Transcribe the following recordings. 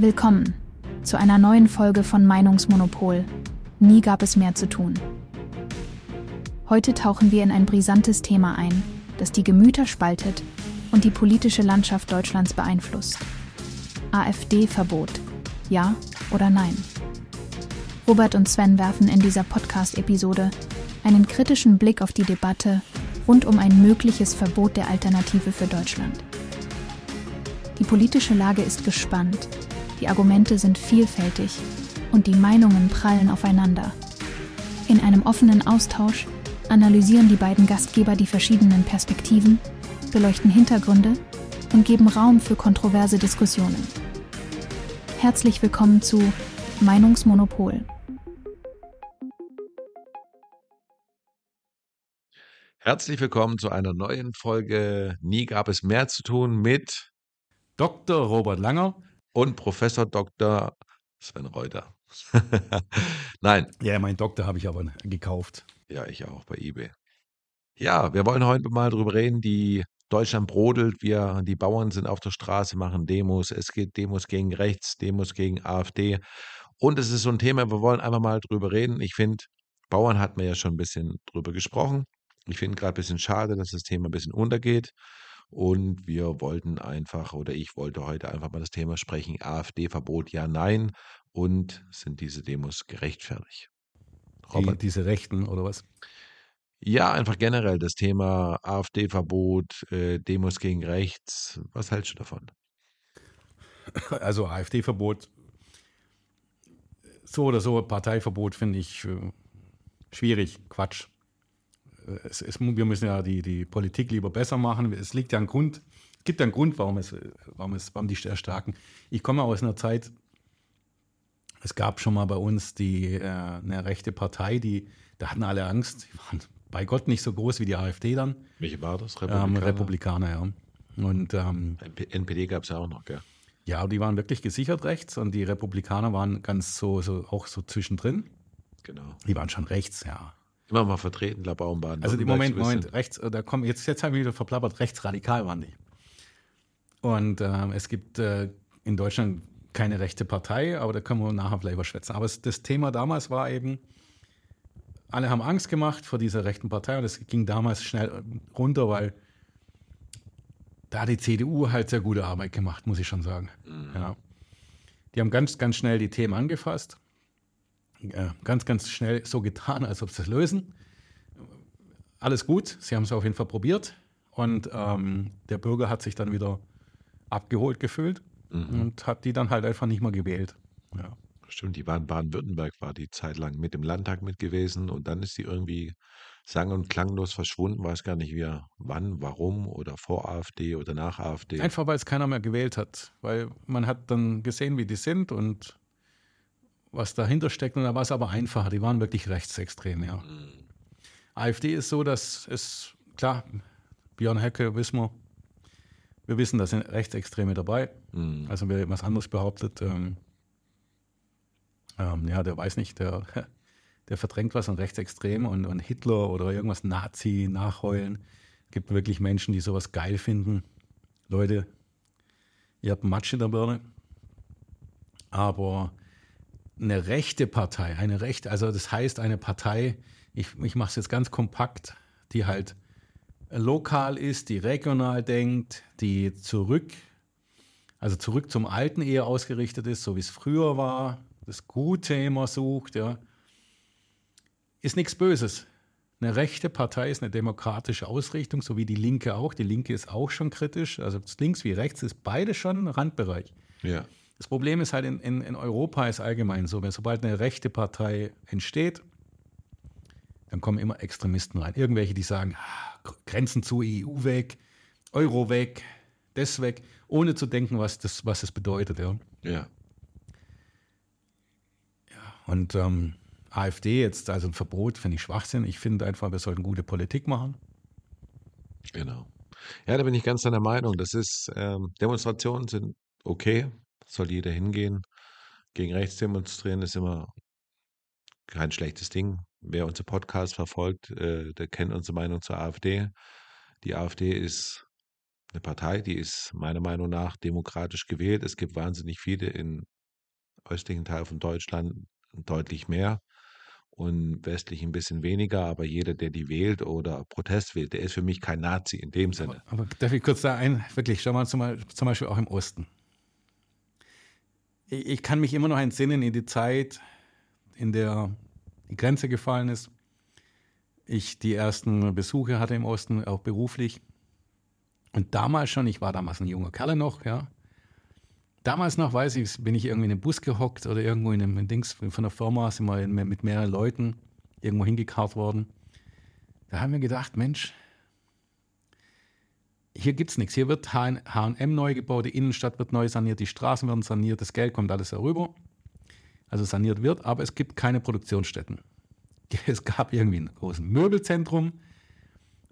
Willkommen zu einer neuen Folge von Meinungsmonopol. Nie gab es mehr zu tun. Heute tauchen wir in ein brisantes Thema ein, das die Gemüter spaltet und die politische Landschaft Deutschlands beeinflusst. AfD-Verbot. Ja oder nein? Robert und Sven werfen in dieser Podcast-Episode einen kritischen Blick auf die Debatte rund um ein mögliches Verbot der Alternative für Deutschland. Die politische Lage ist gespannt die Argumente sind vielfältig und die Meinungen prallen aufeinander. In einem offenen Austausch analysieren die beiden Gastgeber die verschiedenen Perspektiven, beleuchten Hintergründe und geben Raum für kontroverse Diskussionen. Herzlich willkommen zu Meinungsmonopol. Herzlich willkommen zu einer neuen Folge Nie gab es mehr zu tun mit Dr. Robert Langer und Professor Dr. Sven Reuter. Nein. Ja, mein Doktor habe ich aber gekauft. Ja, ich auch bei eBay. Ja, wir wollen heute mal drüber reden, die Deutschland brodelt, wir, die Bauern sind auf der Straße, machen Demos, es geht Demos gegen rechts, Demos gegen AfD. Und es ist so ein Thema, wir wollen einfach mal drüber reden. Ich finde, Bauern hat man ja schon ein bisschen drüber gesprochen. Ich finde gerade ein bisschen schade, dass das Thema ein bisschen untergeht. Und wir wollten einfach, oder ich wollte heute einfach mal das Thema sprechen, AfD-Verbot, ja, nein. Und sind diese Demos gerechtfertigt? Die, diese Rechten oder was? Ja, einfach generell das Thema AfD-Verbot, äh, Demos gegen rechts. Was hältst du davon? Also AfD-Verbot, so oder so, Parteiverbot finde ich äh, schwierig, Quatsch es, es, wir müssen ja die, die Politik lieber besser machen. Es liegt ja ein Grund, es gibt ja einen Grund, warum, es, warum, es, warum die erstarken. Ich komme aus einer Zeit, es gab schon mal bei uns die, äh, eine rechte Partei, die, da hatten alle Angst, die waren bei Gott nicht so groß wie die AfD dann. Welche war das? Republikaner? Ähm, Republikaner, ja. Und, ähm, NPD gab es ja auch noch, gell? Ja, die waren wirklich gesichert rechts und die Republikaner waren ganz so, so auch so zwischendrin. Genau. Die waren schon rechts, ja. Immer mal vertreten, La Baumbaden. Also im Moment, Moment, rechts, äh, da kommen jetzt, jetzt haben wir wieder verplappert, rechtsradikal waren die. Und äh, es gibt äh, in Deutschland keine rechte Partei, aber da können wir nachher vielleicht überschwätzen. Aber es, das Thema damals war eben, alle haben Angst gemacht vor dieser rechten Partei und es ging damals schnell runter, weil da hat die CDU halt sehr gute Arbeit gemacht, muss ich schon sagen. Mhm. Ja. Die haben ganz, ganz schnell die Themen angefasst äh, ganz, ganz schnell so getan, als ob sie es lösen. Alles gut, sie haben es auf jeden Fall probiert und ähm, der Bürger hat sich dann wieder abgeholt gefühlt mhm. und hat die dann halt einfach nicht mehr gewählt. Ja. Stimmt, die waren Baden-Württemberg, war die Zeit lang mit im Landtag mit gewesen und dann ist sie irgendwie sang- und klanglos verschwunden, weiß gar nicht wie, wann, warum oder vor AfD oder nach AfD. Einfach weil es keiner mehr gewählt hat, weil man hat dann gesehen, wie die sind und was dahinter steckt. Und da war es aber einfacher. Die waren wirklich rechtsextrem, ja. Mhm. AfD ist so, dass es, klar, Björn Höcke wissen wir, wir wissen, da sind Rechtsextreme dabei. Mhm. Also wer etwas anderes behauptet, ähm, ähm, ja, der weiß nicht, der, der verdrängt was an Rechtsextrem und, und Hitler oder irgendwas Nazi nachheulen. Es gibt wirklich Menschen, die sowas geil finden. Leute, ihr habt Matsch in der Birne. Aber eine rechte Partei, eine rechte, also das heißt eine Partei, ich, ich mache es jetzt ganz kompakt, die halt lokal ist, die regional denkt, die zurück, also zurück zum Alten eher ausgerichtet ist, so wie es früher war, das Gute immer sucht, ja, ist nichts Böses. Eine rechte Partei ist eine demokratische Ausrichtung, so wie die Linke auch. Die Linke ist auch schon kritisch, also links wie rechts ist beide schon ein Randbereich. Ja. Das Problem ist halt in, in, in Europa ist allgemein so, wenn sobald eine rechte Partei entsteht, dann kommen immer Extremisten rein. Irgendwelche, die sagen, ah, Grenzen zu EU weg, Euro weg, das weg, ohne zu denken, was das, was das bedeutet. Ja. ja. und ähm, AfD jetzt, also ein Verbot, finde ich Schwachsinn. Ich finde einfach, wir sollten gute Politik machen. Genau. Ja, da bin ich ganz deiner Meinung. Das ist, ähm, Demonstrationen sind okay, soll jeder hingehen. Gegen rechts demonstrieren ist immer kein schlechtes Ding. Wer unsere Podcast verfolgt, äh, der kennt unsere Meinung zur AfD. Die AfD ist eine Partei, die ist meiner Meinung nach demokratisch gewählt. Es gibt wahnsinnig viele im östlichen Teil von Deutschland, deutlich mehr und westlich ein bisschen weniger, aber jeder, der die wählt oder Protest wählt, der ist für mich kein Nazi in dem Sinne. Aber, aber darf ich kurz da ein, wirklich, schau mal zum, zum Beispiel auch im Osten. Ich, ich kann mich immer noch entsinnen in die Zeit, in der die Grenze gefallen ist. Ich die ersten Besuche hatte im Osten, auch beruflich. Und damals schon, ich war damals ein junger Kerl noch, ja. Damals noch, weiß ich, bin ich irgendwie in einem Bus gehockt oder irgendwo in einem Dings von der Firma, sind wir mit mehreren Leuten irgendwo hingekarrt worden. Da haben wir gedacht, Mensch, hier gibt es nichts. Hier wird HM neu gebaut, die Innenstadt wird neu saniert, die Straßen werden saniert, das Geld kommt alles herüber. Also saniert wird, aber es gibt keine Produktionsstätten. Es gab irgendwie ein großes Möbelzentrum.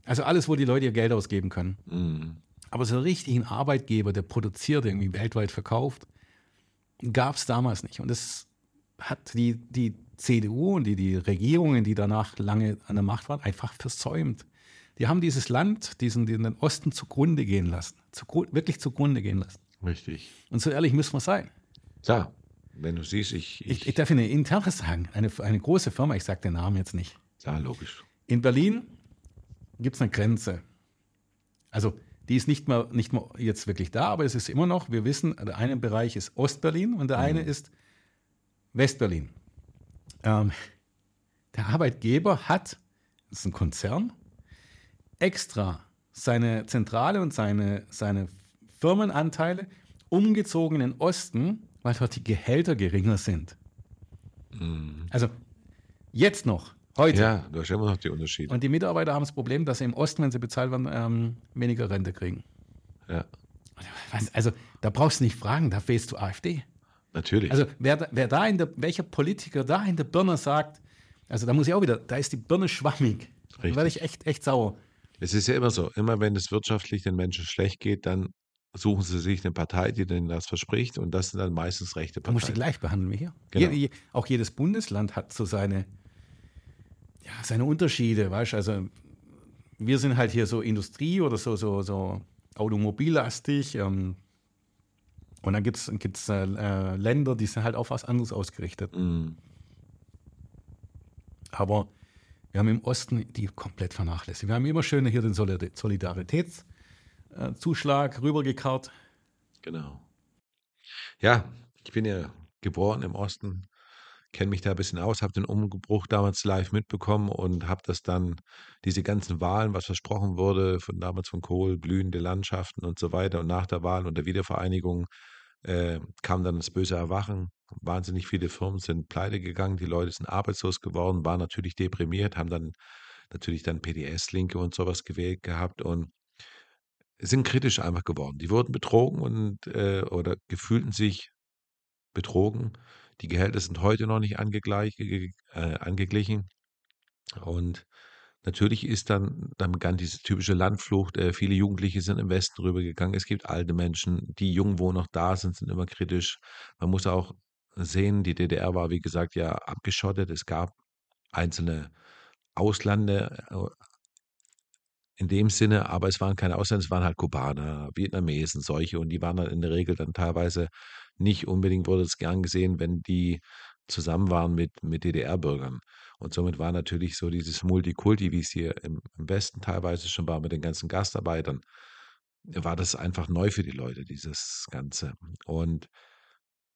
Also alles, wo die Leute ihr Geld ausgeben können. Mhm. Aber so richtig einen Arbeitgeber, der produziert, irgendwie weltweit verkauft, gab es damals nicht. Und das hat die, die CDU und die, die Regierungen, die danach lange an der Macht waren, einfach versäumt. Die haben dieses Land, diesen, den Osten zugrunde gehen lassen. Zu, wirklich zugrunde gehen lassen. Richtig. Und so ehrlich müssen wir sein. Klar, wenn du siehst, ich. Ich, ich, ich darf Ihnen Internes sagen, eine, eine große Firma, ich sage den Namen jetzt nicht. Ja, logisch. In Berlin gibt es eine Grenze. Also die ist nicht mehr, nicht mehr jetzt wirklich da, aber es ist immer noch, wir wissen, der eine Bereich ist Ostberlin und der mhm. eine ist Westberlin. Ähm, der Arbeitgeber hat, das ist ein Konzern, extra seine Zentrale und seine, seine Firmenanteile umgezogen in den Osten, weil dort die Gehälter geringer sind. Mhm. Also jetzt noch, Heute. Ja, da ist immer noch die Unterschiede. Und die Mitarbeiter haben das Problem, dass sie im Osten, wenn sie bezahlt werden, ähm, weniger Rente kriegen. Ja. Also, da brauchst du nicht fragen, da wählst du AfD. Natürlich. Also, wer, wer da in der, welcher Politiker da in der Birne sagt, also da muss ich auch wieder, da ist die Birne schwammig. Richtig. Da werde ich echt, echt sauer. Es ist ja immer so, immer wenn es wirtschaftlich den Menschen schlecht geht, dann suchen sie sich eine Partei, die denen das verspricht und das sind dann meistens rechte Parteien. Du musst die gleich behandeln wie hier. Genau. Je, auch jedes Bundesland hat so seine, ja, seine Unterschiede, weißt du, also wir sind halt hier so Industrie oder so, so, so automobillastig. Ähm, und dann gibt es äh, äh, Länder, die sind halt auf was anderes ausgerichtet. Mm. Aber wir haben im Osten die komplett vernachlässigt. Wir haben immer schön hier den Solidaritätszuschlag rübergekarrt. Genau. Ja, ich bin ja geboren im Osten kenne mich da ein bisschen aus, habe den Umbruch damals live mitbekommen und habe das dann, diese ganzen Wahlen, was versprochen wurde, von damals von Kohl, blühende Landschaften und so weiter. Und nach der Wahl und der Wiedervereinigung äh, kam dann das böse Erwachen. Wahnsinnig viele Firmen sind pleite gegangen, die Leute sind arbeitslos geworden, waren natürlich deprimiert, haben dann natürlich dann PDS-Linke und sowas gewählt gehabt und sind kritisch einfach geworden. Die wurden betrogen und äh, oder gefühlten sich betrogen die Gehälter sind heute noch nicht äh, angeglichen. Und natürlich ist dann, dann begann diese typische Landflucht. Äh, viele Jugendliche sind im Westen rübergegangen. Es gibt alte Menschen, die jung, wo noch da sind, sind immer kritisch. Man muss auch sehen, die DDR war, wie gesagt, ja abgeschottet. Es gab einzelne Auslande, äh, in dem Sinne, aber es waren keine Ausländer, es waren halt Kubaner, Vietnamesen, solche und die waren dann in der Regel dann teilweise nicht unbedingt wurde es gern gesehen, wenn die zusammen waren mit, mit DDR-Bürgern. Und somit war natürlich so dieses Multikulti, wie es hier im, im Westen teilweise schon war mit den ganzen Gastarbeitern, war das einfach neu für die Leute, dieses Ganze. Und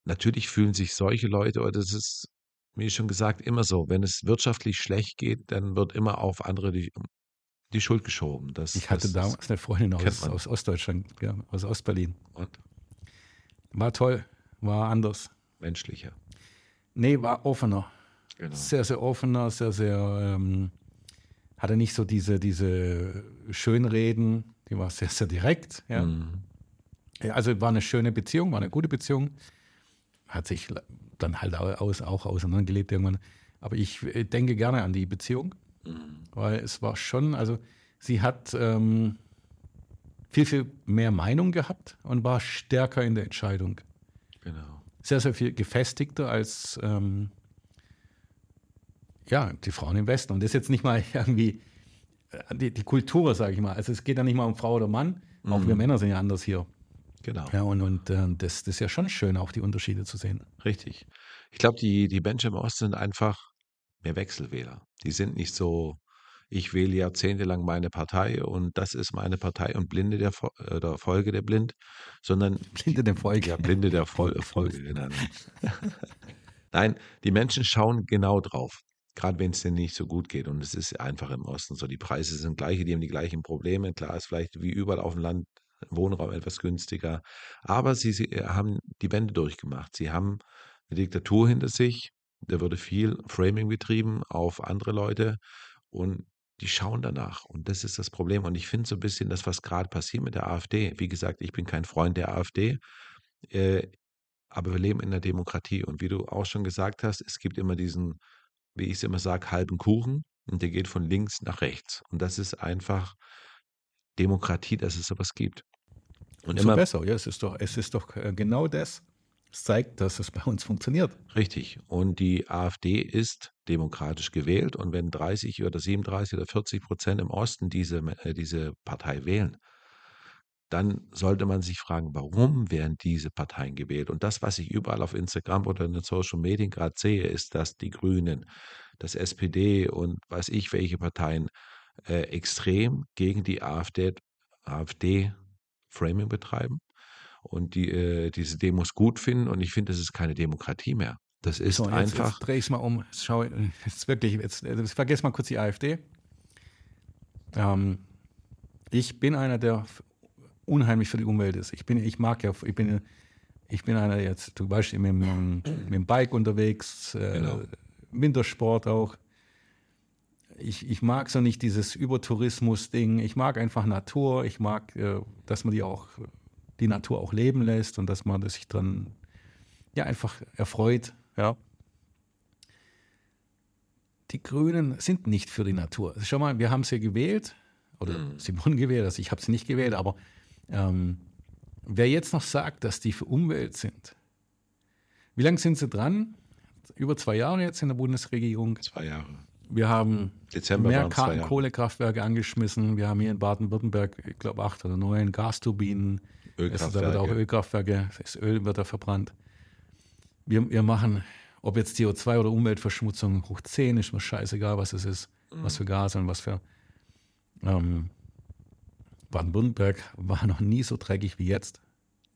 natürlich fühlen sich solche Leute, oder das ist, wie schon gesagt, immer so, wenn es wirtschaftlich schlecht geht, dann wird immer auf andere die, die Schuld geschoben. Das, ich hatte das, damals eine Freundin aus, aus Ostdeutschland, ja, aus Ostberlin. Und? War toll war anders. Menschlicher. Nee, war offener. Genau. Sehr, sehr offener, sehr, sehr, ähm, hatte nicht so diese, diese Schönreden, die war sehr, sehr direkt. Ja. Mhm. also war eine schöne Beziehung, war eine gute Beziehung. Hat sich dann halt aus, auch auseinandergelebt irgendwann. Aber ich denke gerne an die Beziehung, mhm. weil es war schon, also sie hat ähm, viel, viel mehr Meinung gehabt und war stärker in der Entscheidung. Genau. Sehr, sehr viel gefestigter als ähm, ja, die Frauen im Westen. Und das ist jetzt nicht mal irgendwie äh, die, die Kultur, sage ich mal. Also es geht ja nicht mal um Frau oder Mann, Auch Mhm. wir Männer sind ja anders hier. Genau. Ja, und, und äh, das, das ist ja schon schön, auch die Unterschiede zu sehen. Richtig. Ich glaube, die, die Menschen im Osten sind einfach mehr Wechselwähler. Die sind nicht so, ich wähle jahrzehntelang meine Partei und das ist meine Partei und blinde der, Fo- äh, der Folge der blind, sondern Blinde dem Volk. ja, blinde der Fol Folge. Genau. Nein, die Menschen schauen genau drauf, gerade wenn es denen nicht so gut geht. Und es ist einfach im Osten so. Die Preise sind gleiche, die haben die gleichen Probleme. Klar ist vielleicht wie überall auf dem Land Wohnraum etwas günstiger. Aber sie, sie haben die Wende durchgemacht. Sie haben eine Diktatur hinter sich. Da wurde viel Framing betrieben auf andere Leute und die schauen danach. Und das ist das Problem. Und ich finde so ein bisschen das, was gerade passiert mit der AfD. Wie gesagt, ich bin kein Freund der AfD. Äh, aber wir leben in der Demokratie. Und wie du auch schon gesagt hast, es gibt immer diesen, wie ich es immer sage, halben Kuchen und der geht von links nach rechts. Und das ist einfach Demokratie, dass es sowas gibt. Und Umso immer besser. Ja, es ist doch, es ist doch äh, genau das. Es zeigt, dass es bei uns funktioniert. richtig. Und die AfD ist demokratisch gewählt. Und wenn 30 oder 37 oder 40 Prozent im Osten diese, äh, diese Partei wählen, dann sollte man sich fragen, warum werden diese Parteien gewählt? Und das, was ich überall auf Instagram oder in den Social Medien gerade sehe, ist, dass die Grünen, das SPD und weiß ich welche Parteien äh, extrem gegen die AfD, AfD Framing betreiben und die äh, diese Demos gut finden. Und ich finde, das ist keine Demokratie mehr. Das ist So, jetzt, einfach. Jetzt drehe ich es mal um. Schau, jetzt wirklich, jetzt, jetzt vergiss mal kurz die AfD. Ähm, ich bin einer, der unheimlich für die Umwelt ist. Ich bin, ich mag ja, ich bin, ich bin einer jetzt, zum Beispiel mit, dem- mit dem Bike unterwegs, äh, Genau. Wintersport auch. Ich, ich mag so nicht dieses Übertourismus-Ding. Ich mag einfach Natur. Ich mag, äh, dass man die auch, die Natur auch leben lässt und dass man sich dran ja, einfach erfreut. Ja. Die Grünen sind nicht für die Natur. Schau mal, wir haben sie gewählt, oder sie wurden gewählt, also ich habe sie nicht gewählt, aber ähm, wer jetzt noch sagt, dass die für Umwelt sind, wie lange sind sie dran? Über zwei Jahre jetzt in der Bundesregierung. Zwei Jahre. Wir haben Dezember mehr waren es zwei Ka- Jahre. Kohlekraftwerke angeschmissen. Wir haben hier in Baden-Württemberg, ich glaube, acht oder neun Gasturbinen. Also da wird auch Ölkraftwerke. Ölkraftwerke, das Öl wird da verbrannt. Wir, wir machen, ob jetzt CO2 oder Umweltverschmutzung hoch 10, ist mir scheißegal, was es ist, was für Gase und was für. Ähm, Baden-Württemberg war noch nie so dreckig wie jetzt.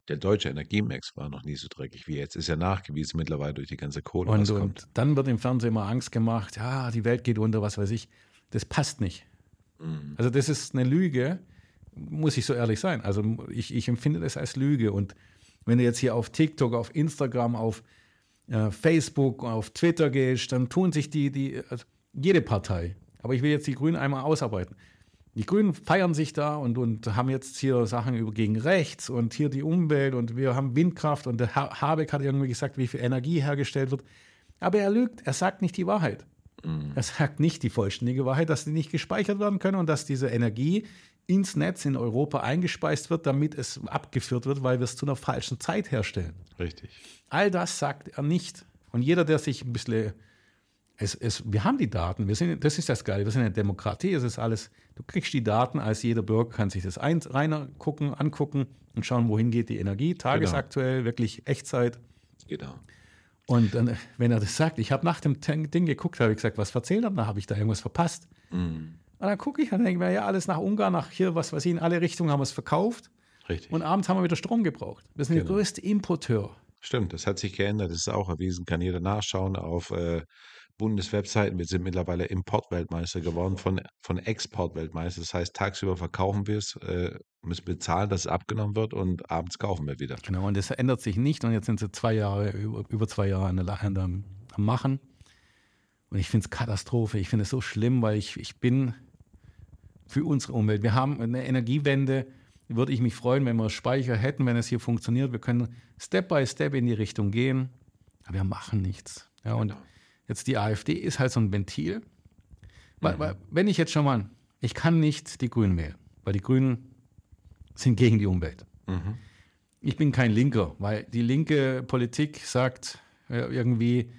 Der deutsche Energiemix war noch nie so dreckig wie jetzt. Ist ja nachgewiesen mittlerweile durch die ganze Kohle, Und, kommt. und dann wird im Fernsehen immer Angst gemacht, ja, die Welt geht unter, was weiß ich. Das passt nicht. Mhm. Also das ist eine Lüge, muss ich so ehrlich sein. Also ich, ich empfinde das als Lüge. Und wenn du jetzt hier auf TikTok, auf Instagram, auf äh, Facebook, auf Twitter gehst, dann tun sich die, die also jede Partei, aber ich will jetzt die Grünen einmal ausarbeiten. Die Grünen feiern sich da und, und haben jetzt hier Sachen über gegen rechts und hier die Umwelt und wir haben Windkraft und der Ha- Habeck hat irgendwie gesagt, wie viel Energie hergestellt wird. Aber er lügt, er sagt nicht die Wahrheit. Er sagt nicht die vollständige Wahrheit, dass die nicht gespeichert werden können und dass diese Energie ins Netz in Europa eingespeist wird, damit es abgeführt wird, weil wir es zu einer falschen Zeit herstellen. Richtig. All das sagt er nicht. Und jeder, der sich ein bisschen. Es, es, wir haben die Daten, wir sind, das ist das Geile, wir sind eine Demokratie, es ist alles, du kriegst die Daten, als jeder Bürger kann sich das ein, rein gucken, angucken und schauen, wohin geht die Energie, tagesaktuell, wirklich Echtzeit. Genau. Und dann, wenn er das sagt, ich habe nach dem Ding geguckt, habe ich gesagt, was erzählt er? Habe ich da irgendwas verpasst. Mhm. Und dann gucke ich und denke ich mir, ja, alles nach Ungarn, nach hier, was weiß ich, in alle Richtungen haben wir es verkauft. Richtig. Und abends haben wir wieder Strom gebraucht. Wir sind der Genau. größte Importeur. Stimmt, das hat sich geändert. Das ist auch erwiesen, kann jeder nachschauen auf äh, Bundeswebseiten. Wir sind mittlerweile Importweltmeister geworden von, von Exportweltmeister. Das heißt, tagsüber verkaufen wir es, äh, müssen bezahlen, dass es abgenommen wird und abends kaufen wir wieder. Genau, und das ändert sich nicht. Und jetzt sind sie zwei Jahre, über, zwei Jahre an der, an der, am Machen. Und ich finde es Katastrophe. Ich finde es so schlimm, weil ich, ich bin für unsere Umwelt. Wir haben eine Energiewende. Würde ich mich freuen, wenn wir Speicher hätten, wenn es hier funktioniert. Wir können Step by Step in die Richtung gehen. Aber wir machen nichts. Ja, und Genau. Jetzt die AfD ist halt so ein Ventil. Weil, weil, wenn ich jetzt schon mal, ich kann nicht die Grünen wählen, weil die Grünen sind gegen die Umwelt. Mhm. Ich bin kein Linker, weil die linke Politik sagt äh, irgendwie,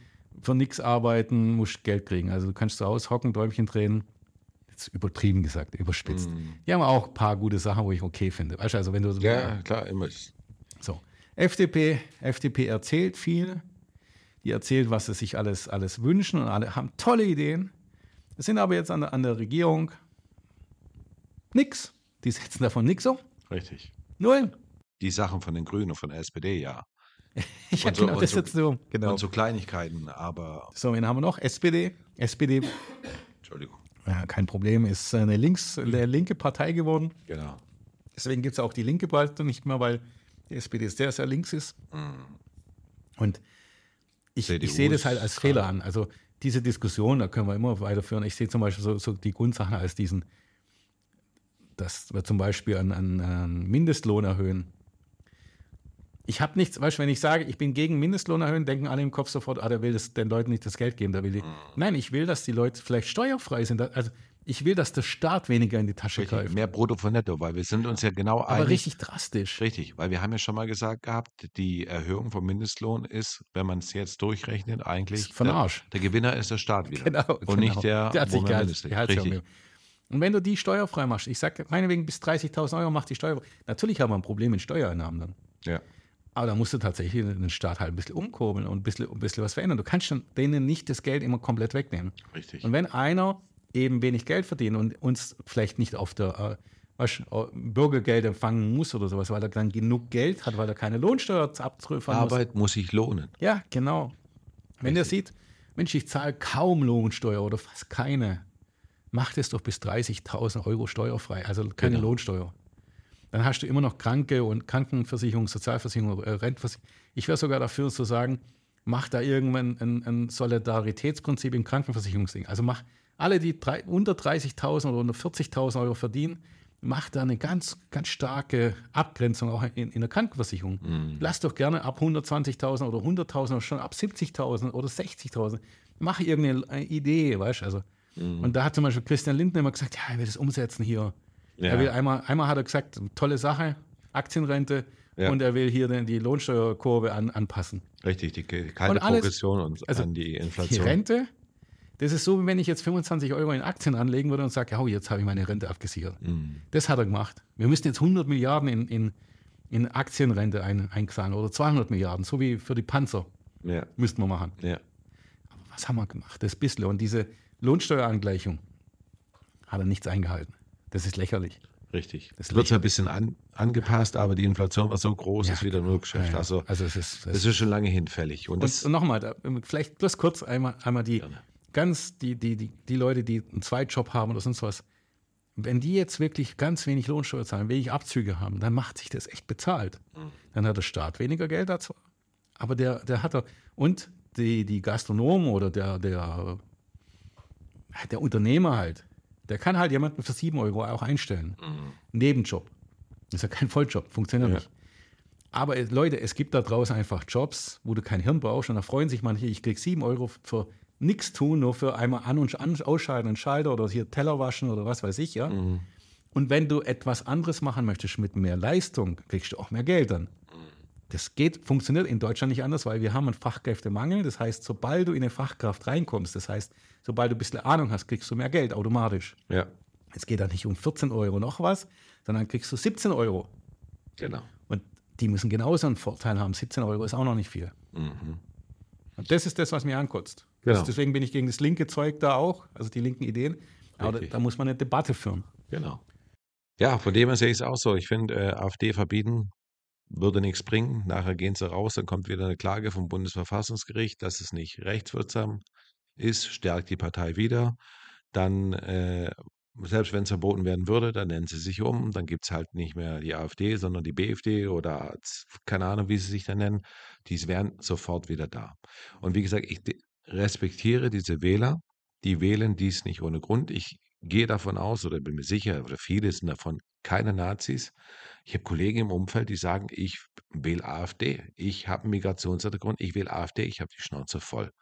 für nichts arbeiten, musst Geld kriegen. Also du kannst zu Hause hocken, Däumchen drehen, jetzt übertrieben gesagt, überspitzt. Mhm. Die haben auch ein paar gute Sachen, wo ich okay finde. Weißt du, also wenn du Ja, klar, immer. so. FDP, FDP erzählt viel. Die erzählt, was sie sich alles, alles wünschen und alle haben tolle Ideen. Es sind aber jetzt an der, an der Regierung nix. Die setzen davon nix um. Richtig. Null. Die Sachen von den Grünen und von der SPD, ja. Ja, so- genau, das so- sie um. Genau. Und so Kleinigkeiten, aber, So, wen haben wir noch? SPD. SPD, Entschuldigung, ja, kein Problem, ist eine links, eine linke Partei geworden. genau. Deswegen gibt es auch die linke bald nicht mehr, weil die SPD sehr, sehr links ist. Und ich, ich sehe das halt als Fehler an. Also diese Diskussion, da können wir immer weiterführen. Ich sehe zum Beispiel so, so die Grundsachen als diesen, dass wir zum Beispiel einen, einen, einen Mindestlohn erhöhen. Ich habe nichts, weißt du, wenn ich sage, ich bin gegen Mindestlohn erhöhen, denken alle im Kopf sofort, ah, der will das, den Leuten nicht das Geld geben. Der will die. Nein, ich will, dass die Leute vielleicht steuerfrei sind. Also ich will, dass der Staat weniger in die Tasche Richtig. greift. Mehr Brutto von Netto, weil wir sind uns ja genau Aber einig. richtig drastisch. Richtig, weil wir haben ja schon mal gesagt gehabt, die Erhöhung vom Mindestlohn ist, wenn man es jetzt durchrechnet, eigentlich Ist von der, Arsch. der Gewinner ist der Staat wieder. Genau. Und genau. nicht der, der hat sich man Gehalt, Mindest- Gehaltserhöhung. Richtig. Und wenn du die steuerfrei machst, ich sage meinetwegen bis 30.000 Euro macht die Steuer. Natürlich haben wir ein Problem mit Steuereinnahmen dann. Ja. Aber da musst du tatsächlich den Staat halt ein bisschen umkurbeln und ein bisschen, ein bisschen was verändern. Du kannst schon denen nicht das Geld immer komplett wegnehmen. Richtig. Und wenn einer eben wenig Geld verdient und uns vielleicht nicht auf der äh, weißt, äh, Bürgergeld empfangen muss oder sowas, weil er dann genug Geld hat, weil er keine Lohnsteuer abtrüffern muss. Arbeit muss sich lohnen. Ja, genau. Wenn der sieht, Mensch, ich zahle kaum Lohnsteuer oder fast keine, macht es doch bis 30.000 Euro steuerfrei, also keine Genau. Lohnsteuer. Dann hast du immer noch Kranke und Krankenversicherung, Sozialversicherung, äh, Rentenversicherung. Ich wäre sogar dafür zu sagen, mach da irgendwann ein, ein Solidaritätsprinzip im Krankenversicherungsding. Also mach alle, die drei, unter 30.000 oder unter 40.000 Euro verdienen, mach da eine ganz, ganz starke Abgrenzung auch in, in der Krankenversicherung. Lass doch gerne ab 120.000 oder 100.000 oder schon ab 70.000 oder 60.000. Mach irgendeine äh, Idee, weißt du? Also, Und da hat zum Beispiel Christian Lindner immer gesagt, ja, er will das umsetzen hier. Ja. Er will einmal, einmal hat er gesagt, tolle Sache, Aktienrente Ja. und er will hier die Lohnsteuerkurve an, anpassen. Richtig, die, keine Und alles- Progression und also an die Die Inflation. Rente, das ist so, wie wenn ich jetzt 25 Euro in Aktien anlegen würde und sage, ja, oh, jetzt habe ich meine Rente abgesichert. Mhm. Das hat er gemacht. Wir müssten jetzt 100 Milliarden in, in, in Aktienrente ein, einzahlen oder 200 Milliarden, so wie für die Panzer Ja, müssten wir machen. ja. Was haben wir gemacht? Das bisschen. Und diese Lohnsteuerangleichung hat er nichts eingehalten. Das ist lächerlich. Richtig. Es wird zwar ein bisschen an, angepasst, aber die Inflation war so groß, Ja, ist wieder nur Geschäft. Ja. Also, also es ist, das ist schon lange hinfällig. Und Und, das, und nochmal, da- vielleicht bloß kurz einmal, einmal die Gerne. ganz, die, die, die, die Leute, die einen Zweitjob haben oder sonst was, wenn die jetzt wirklich ganz wenig Lohnsteuer zahlen, wenig Abzüge haben, dann macht sich das echt bezahlt. Mhm. Dann hat der Staat weniger Geld dazu. Aber der, der hat er. Und die, die Gastronomen oder der, der, der Unternehmer halt, der kann halt jemanden für 7 Euro auch einstellen. Nebenjob. Das ist ja kein Volljob, funktioniert Ja. nicht. Aber es- Leute, es gibt da draußen einfach Jobs, wo du kein Hirn brauchst und da freuen sich manche, ich krieg 7 Euro für nichts tun, nur für einmal an- und an, ausschalten, einen Schalter oder hier Teller waschen oder was weiß ich, ja. Und wenn du etwas anderes machen möchtest mit mehr Leistung, kriegst du auch mehr Geld dann. Das geht, funktioniert in Deutschland nicht anders, weil wir haben einen Fachkräftemangel. Das heißt, sobald du in eine Fachkraft reinkommst, das heißt, sobald du ein bisschen Ahnung hast, kriegst du mehr Geld automatisch. ja, Es geht dann nicht um 14 Euro noch was, sondern kriegst du 17 Euro. genau. Und die müssen genauso einen Vorteil haben. 17 Euro ist auch noch nicht viel. Und das ist das, was mir ankotzt. Genau. Das, deswegen bin ich gegen das linke Zeug da auch, also die linken Ideen. Aber da, da muss man eine Debatte führen. Genau. Ja, von dem her sehe ich es auch so. Ich finde, äh, AfD verbieten würde nichts bringen. Nachher gehen sie raus, dann kommt wieder eine Klage vom Bundesverfassungsgericht, dass es nicht rechtswirksam ist, stärkt die Partei wieder. Dann, äh, selbst wenn es verboten werden würde, dann nennen sie sich um. Dann gibt es halt nicht mehr die AfD, sondern die BFD oder keine Ahnung, wie sie sich dann nennen. Die wären sofort wieder da. Und wie gesagt, ich respektiere diese Wähler, die wählen dies nicht ohne Grund. Ich gehe davon aus oder bin mir sicher, oder viele sind davon keine Nazis. Ich habe Kollegen im Umfeld, die sagen, ich wähle AfD. Ich habe einen Migrationshintergrund, ich wähle AfD, ich habe die Schnauze voll.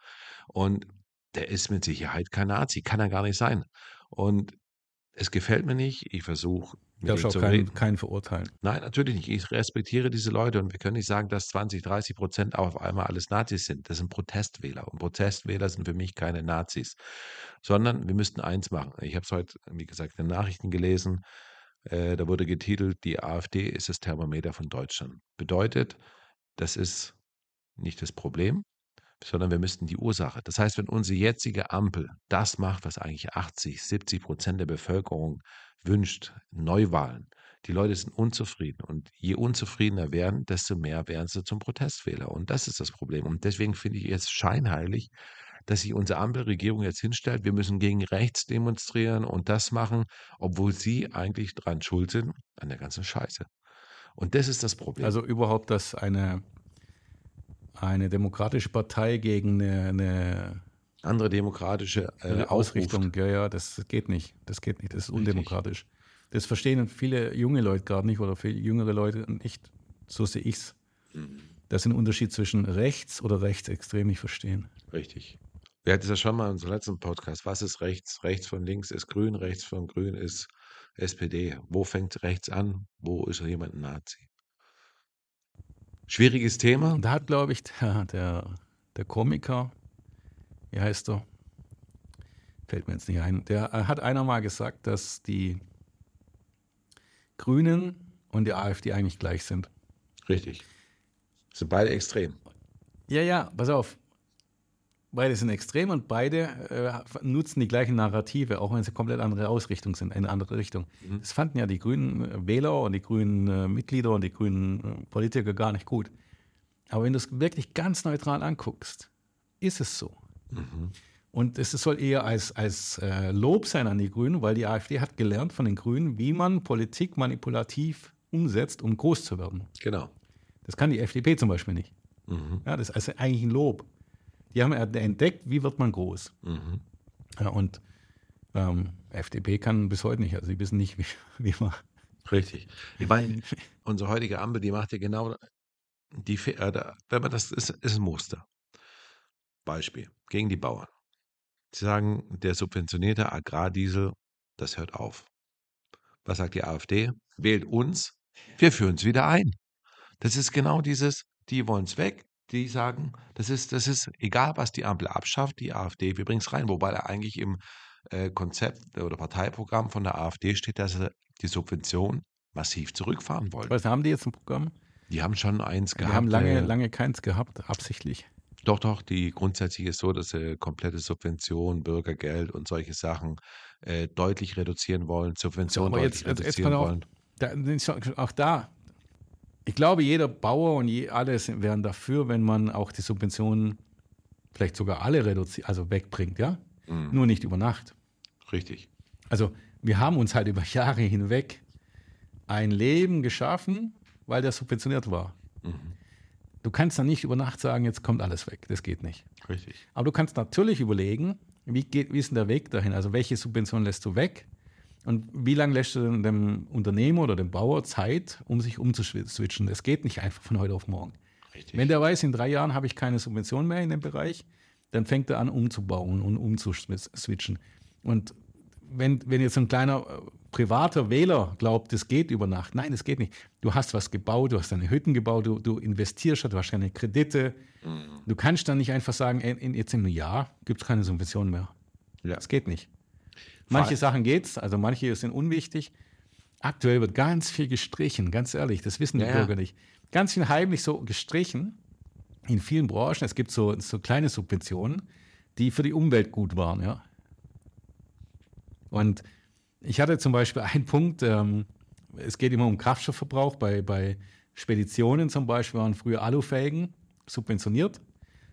Und der ist mit Sicherheit kein Nazi, kann er gar nicht sein. Und es gefällt mir nicht. Ich versuche Darfst auch keinen, keinen verurteilen. Nein, natürlich nicht. Ich respektiere diese Leute und wir können nicht sagen, dass 20, 30 Prozent auf einmal alles Nazis sind. Das sind Protestwähler und Protestwähler sind für mich keine Nazis, sondern wir müssten eins machen. Ich habe es heute, wie gesagt, in den Nachrichten gelesen. Äh, da wurde getitelt, die AfD ist das Thermometer von Deutschland. Bedeutet, das ist nicht das Problem, sondern wir müssten die Ursache. Das heißt, wenn unsere jetzige Ampel das macht, was eigentlich 80, 70 Prozent der Bevölkerung wünscht, Neuwahlen, die Leute sind unzufrieden und je unzufriedener werden, desto mehr werden sie zum Protestwähler. Und das ist das Problem. Und deswegen finde ich jetzt scheinheilig, dass sich unsere Ampelregierung jetzt hinstellt, wir müssen gegen rechts demonstrieren und das machen, obwohl sie eigentlich dran schuld sind an der ganzen Scheiße. Und das ist das Problem. Also überhaupt, dass eine, eine demokratische Partei gegen eine, eine andere demokratische äh, Ausrichtung, ja, ja, das geht nicht. Das geht nicht. Das ist undemokratisch. Richtig. Das verstehen viele junge Leute gerade nicht oder viele jüngere Leute nicht. So sehe ich es. Mhm. Das ist ein Unterschied zwischen rechts oder rechtsextrem nicht verstehen. Richtig. Wir hatten es ja schon mal in unserem letzten Podcast. Was ist rechts? Rechts von links ist grün, rechts von grün ist SPD. Wo fängt rechts an? Wo ist jemand ein Nazi? Schwieriges Thema. Da hat, glaube ich, der, der, der Komiker, wie heißt er? Fällt mir jetzt nicht ein. Der äh, hat einer mal gesagt, dass die Grünen und die AfD eigentlich gleich sind. Richtig. Sind beide extrem. Ja, ja, pass auf. Beide sind extrem und beide äh, nutzen die gleichen Narrative, auch wenn sie komplett andere Ausrichtung sind, eine andere Richtung. Mhm. Das fanden ja die grünen äh, Wähler und die grünen äh, Mitglieder und die grünen äh, Politiker gar nicht gut. Aber wenn du es wirklich ganz neutral anguckst, ist es so. Mhm. Und es soll eher als, als äh, Lob sein an die Grünen, weil die AfD hat gelernt von den Grünen, wie man Politik manipulativ umsetzt, um groß zu werden. Genau. Das kann die FDP zum Beispiel nicht. Mhm. Ja, das ist also eigentlich ein Lob. Die haben entdeckt, wie wird man groß. Mhm. Ja, und ähm, FDP kann bis heute nicht. Also sie wissen nicht, wie, wie man. Richtig. Ich meine, unsere heutige Ampel, die macht ja genau die, äh, wenn man das ist, ist ein Muster. Beispiel gegen die Bauern. Sie sagen, der subventionierte Agrardiesel, das hört auf. Was sagt die AfD? Wählt uns, wir führen es wieder ein. Das ist genau dieses, die wollen es weg, die sagen, das ist, das ist egal, was die Ampel abschafft, die AfD, wir bringen es rein. Wobei eigentlich im äh, Konzept oder Parteiprogramm von der AfD steht, dass sie die Subvention massiv zurückfahren wollen. Was haben die jetzt im Programm? Die haben schon eins gehabt. Die haben lange, äh, lange keins gehabt, absichtlich. Doch, doch, die grundsätzlich ist so, dass sie komplette Subvention, Bürgergeld und solche Sachen äh, deutlich reduzieren wollen, Subventionen so, deutlich jetzt, reduzieren jetzt wollen. Da, auch da, ich glaube, jeder Bauer und je, alle wären dafür, wenn man auch die Subventionen vielleicht sogar alle reduziert, also wegbringt, ja? Mhm. Nur nicht über Nacht. Richtig. Also wir haben uns halt über Jahre hinweg ein Leben geschaffen, weil der subventioniert war. Mhm. Du kannst dann nicht über Nacht sagen, jetzt kommt alles weg. Das geht nicht. Richtig. Aber du kannst natürlich überlegen, wie, geht, wie ist denn der Weg dahin? Also welche Subventionen lässt du weg? Und wie lange lässt du dem Unternehmer oder dem Bauer Zeit, um sich umzuswitchen? Das geht nicht einfach von heute auf morgen. Richtig. Wenn der weiß, in drei Jahren habe ich keine Subvention mehr in dem Bereich, dann fängt er an, umzubauen und umzuswitchen. Und wenn, wenn jetzt ein kleiner äh, privater Wähler glaubt, das geht über Nacht, nein, das geht nicht. Du hast was gebaut, du hast deine Hütten gebaut, du, du investierst, du hast keine Kredite. Mhm. Du kannst dann nicht einfach sagen, in, jetzt im Jahr gibt es keine Subvention mehr. Ja. Das geht nicht. Manche Sachen geht's, also manche sind unwichtig. Aktuell wird ganz viel gestrichen, ganz ehrlich, das wissen die ja, Bürger nicht. Ganz viel heimlich so gestrichen in vielen Branchen. Es gibt so, so kleine Subventionen, die für die Umwelt gut waren, ja. Und ich hatte zum Beispiel einen Punkt, ähm, es geht immer um Kraftstoffverbrauch. Bei, bei Speditionen zum Beispiel waren früher Alufelgen subventioniert.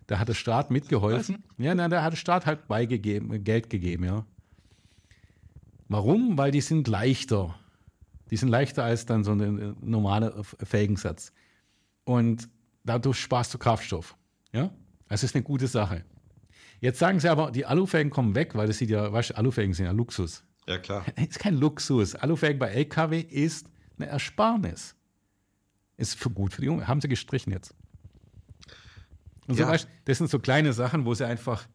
Da hat der Staat mitgeholfen. Was? Ja, nein, da hat der Staat halt beigegeben, Geld gegeben, ja. Warum? Weil die sind leichter. Die sind leichter als dann so ein äh, normaler Felgensatz. Und dadurch sparst du Kraftstoff. Ja? Das ist eine gute Sache. Jetzt sagen sie aber, die Alufelgen kommen weg, weil das sieht ja, weißt du, Alufelgen sind ja Luxus. Ja, klar. Das ist kein Luxus. Alufelgen bei LKW ist eine Ersparnis. Ist für gut für die Jungen. Haben sie gestrichen jetzt. Und ja. so, weißt, das sind so kleine Sachen, wo sie einfach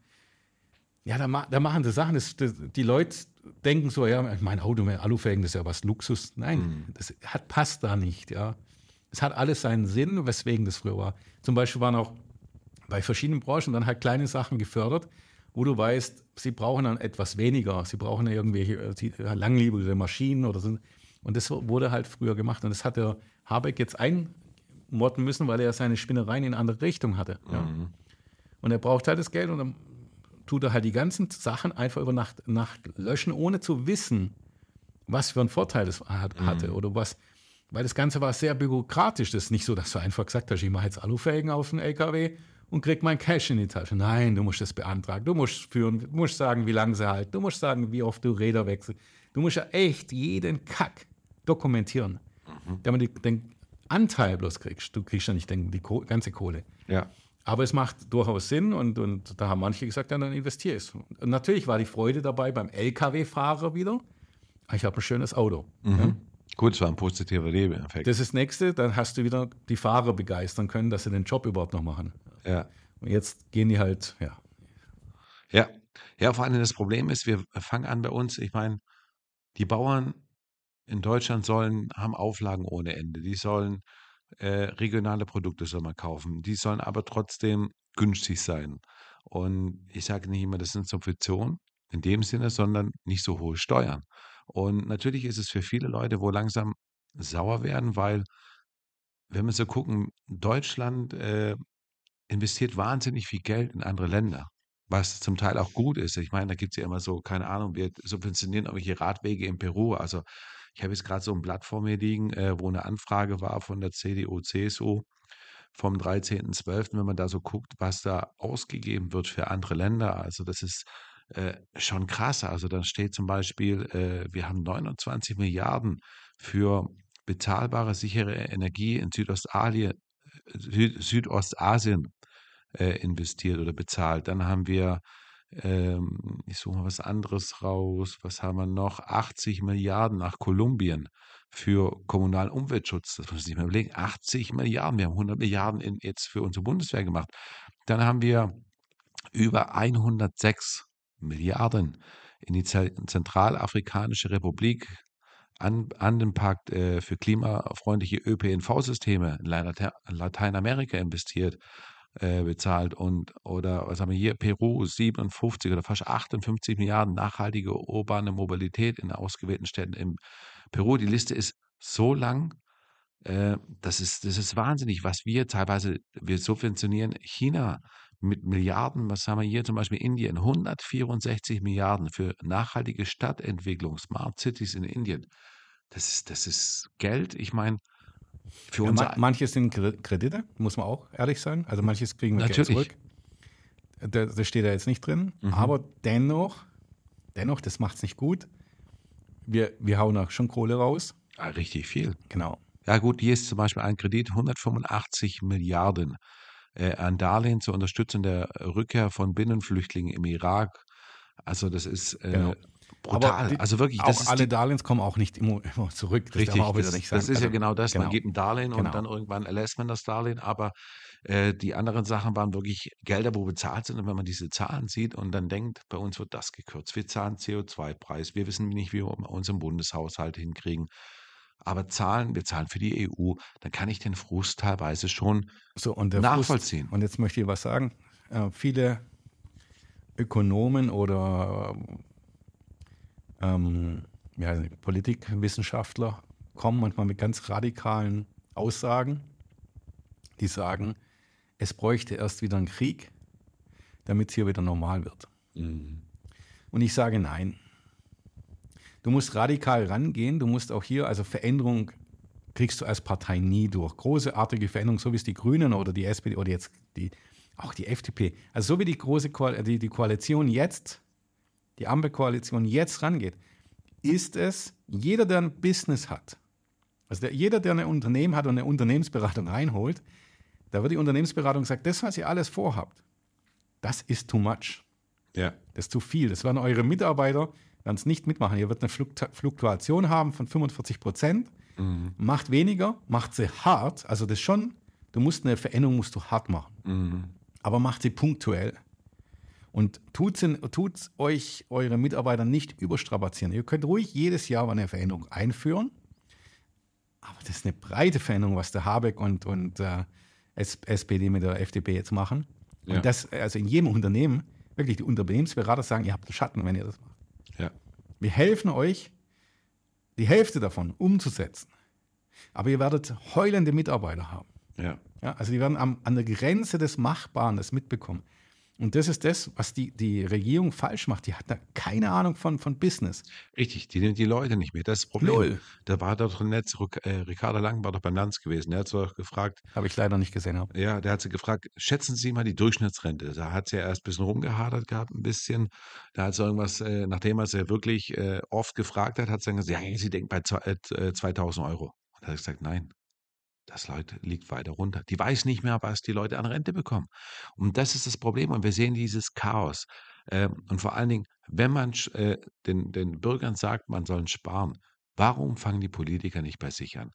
Ja, da, ma da machen sie Sachen, das, das, die Leute denken so, ja, mein Auto mit Alufelgen, das ist ja was Luxus. Nein, mhm. das hat, passt da nicht, ja. Es hat alles seinen Sinn, weswegen das früher war. Zum Beispiel waren auch bei verschiedenen Branchen dann halt kleine Sachen gefördert, wo du weißt, sie brauchen dann etwas weniger, sie brauchen irgendwelche äh, langlebige Maschinen oder so. Und das wurde halt früher gemacht. Und das hat der Habeck jetzt einmorten müssen, weil er seine Spinnereien in eine andere Richtung hatte. Ja. Mhm. Und er braucht halt das Geld und dann tut er halt die ganzen Sachen einfach über Nacht, Nacht löschen, ohne zu wissen, was für einen Vorteil das hat, mhm. hatte oder was. Weil das Ganze war sehr bürokratisch. Das ist nicht so, dass du einfach gesagt hast, ich mache jetzt Alufelgen auf den LKW und krieg mein Cash in die Tasche. Nein, du musst das beantragen. Du musst führen, du musst sagen, wie lange sie halten. Du musst sagen, wie oft du Räder wechselst. Du musst ja echt jeden Kack dokumentieren, mhm. damit du den Anteil bloß kriegst. Du kriegst ja nicht den, die ganze Kohle. Ja. Aber es macht durchaus Sinn und, und da haben manche gesagt, ja, dann investiere es. Und natürlich war die Freude dabei beim LKW-Fahrer wieder. Ich habe ein schönes Auto. Mhm. Ja. Gut, es war ein positiver Nebeneffekt. Das ist das Nächste, dann hast du wieder die Fahrer begeistern können, dass sie den Job überhaupt noch machen. Ja. Und jetzt gehen die halt, ja. Ja. Ja, vor allem das Problem ist, wir fangen an bei uns, ich meine, die Bauern in Deutschland sollen, haben Auflagen ohne Ende. Die sollen äh, regionale Produkte soll man kaufen. Die sollen aber trotzdem günstig sein. Und ich sage nicht immer, das sind Subventionen in dem Sinne, sondern nicht so hohe Steuern. Und natürlich ist es für viele Leute, wo langsam sauer werden, weil, wenn wir so gucken, Deutschland äh, investiert wahnsinnig viel Geld in andere Länder, was zum Teil auch gut ist. Ich meine, da gibt es ja immer so, keine Ahnung, wir subventionieren irgendwelche Radwege in Peru. Also ich habe jetzt gerade so ein Blatt vor mir liegen, äh, wo eine Anfrage war von der CDU, CSU vom 13.12., wenn man da so guckt, was da ausgegeben wird für andere Länder. Also das ist äh, schon krass. Also da steht zum Beispiel, äh, wir haben 29 Milliarden für bezahlbare, sichere Energie in Südostasien, Süd Südostasien äh, investiert oder bezahlt. Dann haben wir, ähm, ich suche mal was anderes raus, was haben wir noch? 80 Milliarden nach Kolumbien für kommunalen Umweltschutz. Das muss man sich mal überlegen. 80 Milliarden. Wir haben 100 Milliarden in, jetzt für unsere Bundeswehr gemacht. Dann haben wir über 106 Milliarden in die Zentralafrikanische Republik an, an den Pakt äh, für klimafreundliche ÖPNV-Systeme in Lateinamerika investiert, äh, bezahlt und oder was haben wir hier, Peru 57 oder fast 58 Milliarden nachhaltige urbane Mobilität in ausgewählten Städten im Peru. Die Liste ist so lang, äh, das, ist, das ist wahnsinnig, was wir teilweise, wir subventionieren China mit Milliarden, was haben wir hier zum Beispiel Indien, 164 Milliarden für nachhaltige Stadtentwicklung, Smart Cities in Indien. Das ist, das ist Geld. Ich meine, für ja, unser manches sind Kredite, muss man auch ehrlich sein. Also manches kriegen wir Natürlich. Geld zurück. Das, das steht da jetzt nicht drin. Mhm. Aber dennoch, dennoch, das macht es nicht gut. Wir, wir hauen auch schon Kohle raus. Ja, richtig viel. Genau. Ja gut, hier ist zum Beispiel ein Kredit 185 Milliarden äh, an Darlehen zur Unterstützung der Rückkehr von Binnenflüchtlingen im Irak. Also das ist äh, genau. Brutal. Die, also wirklich, das alle Darlehens kommen auch nicht immer, immer zurück. Das richtig, das, das, ist also, ja genau das. Genau. Man gibt ein Darlehen genau. und dann irgendwann erlässt man das Darlehen. Aber äh, die anderen Sachen waren wirklich Gelder, wo bezahlt sind. Und wenn man diese Zahlen sieht und dann denkt, bei uns wird das gekürzt. Wir zahlen CO2-Preis. Wir wissen nicht, wie wir unseren Bundeshaushalt hinkriegen aber zahlen, wir zahlen für die EU, dann kann ich den Frust teilweise schon so, nachvollziehen. Frust, und jetzt möchte ich was sagen. Äh, viele Ökonomen oder ähm, ja, Politikwissenschaftler kommen manchmal mit ganz radikalen Aussagen, die sagen, es bräuchte erst wieder einen Krieg, damit es hier wieder normal wird. Mhm. Und ich sage nein. Du musst radikal rangehen. Du musst auch hier, also Veränderung kriegst du als Partei nie durch. Großartige Veränderung, so wie es die Grünen oder die SPD oder jetzt die, auch die FDP, also so wie die große Ko die, die Koalition jetzt, die Ampelkoalition jetzt rangeht, ist es, jeder, der ein Business hat, also der, jeder, der ein Unternehmen hat und eine Unternehmensberatung reinholt, da wird die Unternehmensberatung sagen, das, was ihr alles vorhabt, das ist too much. Ja. Das ist zu viel. Das werden eure Mitarbeiter, werden es nicht mitmachen. Ihr wird eine Fluktuation haben von 45 Prozent. Mhm. Macht weniger, macht sie hart. Also das schon, du musst eine Veränderung musst du hart machen. Mhm. Aber macht sie punktuell. Und tut tut's euch eure Mitarbeiter nicht überstrapazieren. Ihr könnt ruhig jedes Jahr eine Veränderung einführen. Aber das ist eine breite Veränderung, was der Habeck und, und äh, SPD mit der FDP jetzt machen. Und ja. das, also in jedem Unternehmen, wirklich die Unternehmensberater sagen, ihr habt einen Schatten, wenn ihr das macht. Ja. Wir helfen euch, die Hälfte davon umzusetzen. Aber ihr werdet heulende Mitarbeiter haben. Ja also die werden am, an der Grenze des Machbaren das mitbekommen. Und das ist das, was die, die Regierung falsch macht. Die hat da keine Ahnung von, von Business. Richtig, die nimmt die Leute nicht mehr. Das ist das Problem. Null. Da war doch im Netz, äh, Ricardo Lang war doch beim Lanz gewesen. Der hat so gefragt. Habe ich leider nicht gesehen. Hab. Ja, der hat sie gefragt, schätzen Sie mal die Durchschnittsrente. Da hat sie ja erst ein bisschen rumgehadert gehabt, ein bisschen. Da hat sie irgendwas, äh, nachdem er sie wirklich äh, oft gefragt hat, hat sie dann gesagt, ja, sie denkt bei 2000 äh, Euro. Und er hat gesagt, nein, das Leute liegt weiter runter. Die weiß nicht mehr, was die Leute an Rente bekommen. Und das ist das Problem. Und wir sehen dieses Chaos. Ähm, und vor allen Dingen, wenn man äh, den, den Bürgern sagt, man soll sparen, warum fangen die Politiker nicht bei sich an?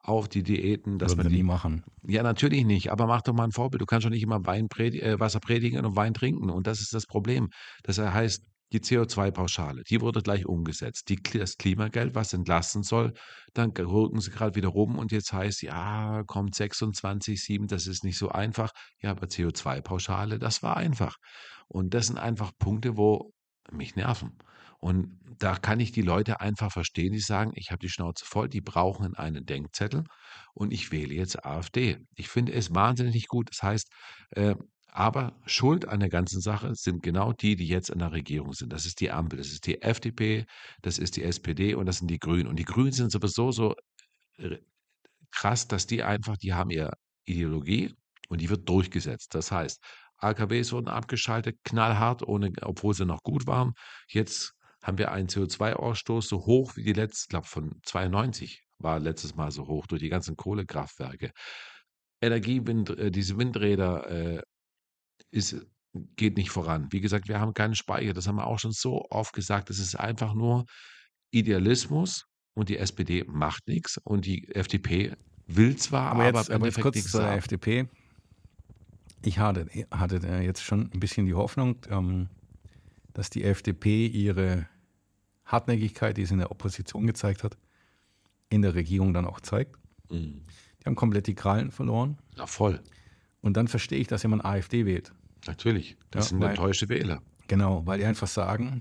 Auch die Diäten, dass Würden man die nie machen. Ja, natürlich nicht. Aber mach doch mal ein Vorbild. Du kannst doch nicht immer Wein predi äh, Wasser predigen und Wein trinken. Und das ist das Problem. Das heißt, die CO2-Pauschale, die wurde gleich umgesetzt. Die, das Klimageld, was entlasten soll, dann rücken sie gerade wieder rum und jetzt heißt, ja, kommt 26, 7, das ist nicht so einfach. Ja, aber CO2-Pauschale, das war einfach. Und das sind einfach Punkte, wo mich nerven. Und da kann ich die Leute einfach verstehen, die sagen, ich habe die Schnauze voll, die brauchen einen Denkzettel und ich wähle jetzt AfD. Ich finde es wahnsinnig gut. Das heißt, äh, aber Schuld an der ganzen Sache sind genau die, die jetzt in der Regierung sind. Das ist die Ampel, das ist die FDP, das ist die SPD und das sind die Grünen. Und die Grünen sind sowieso so äh, krass, dass die einfach, die haben ihre Ideologie und die wird durchgesetzt. Das heißt, AKWs wurden abgeschaltet, knallhart, ohne, obwohl sie noch gut waren. Jetzt haben wir einen CO2-Ausstoß so hoch wie die letzte, ich glaube von 92 war letztes Mal so hoch durch die ganzen Kohlekraftwerke. Energiewind, äh, diese Windräder, äh, ist, geht nicht voran. Wie gesagt, wir haben keinen Speicher. Das haben wir auch schon so oft gesagt. Das ist einfach nur Idealismus und die SPD macht nichts und die FDP will zwar, aber, aber jetzt, aber jetzt kurz zur haben. FDP. Ich hatte, hatte jetzt schon ein bisschen die Hoffnung, ähm, dass die FDP ihre Hartnäckigkeit, die sie in der Opposition gezeigt hat, in der Regierung dann auch zeigt. Mhm. Die haben komplett die Krallen verloren. Na voll. Und dann verstehe ich, dass jemand AfD wählt. Natürlich, das ja, sind weil, enttäuschte Wähler. Genau, weil die einfach sagen,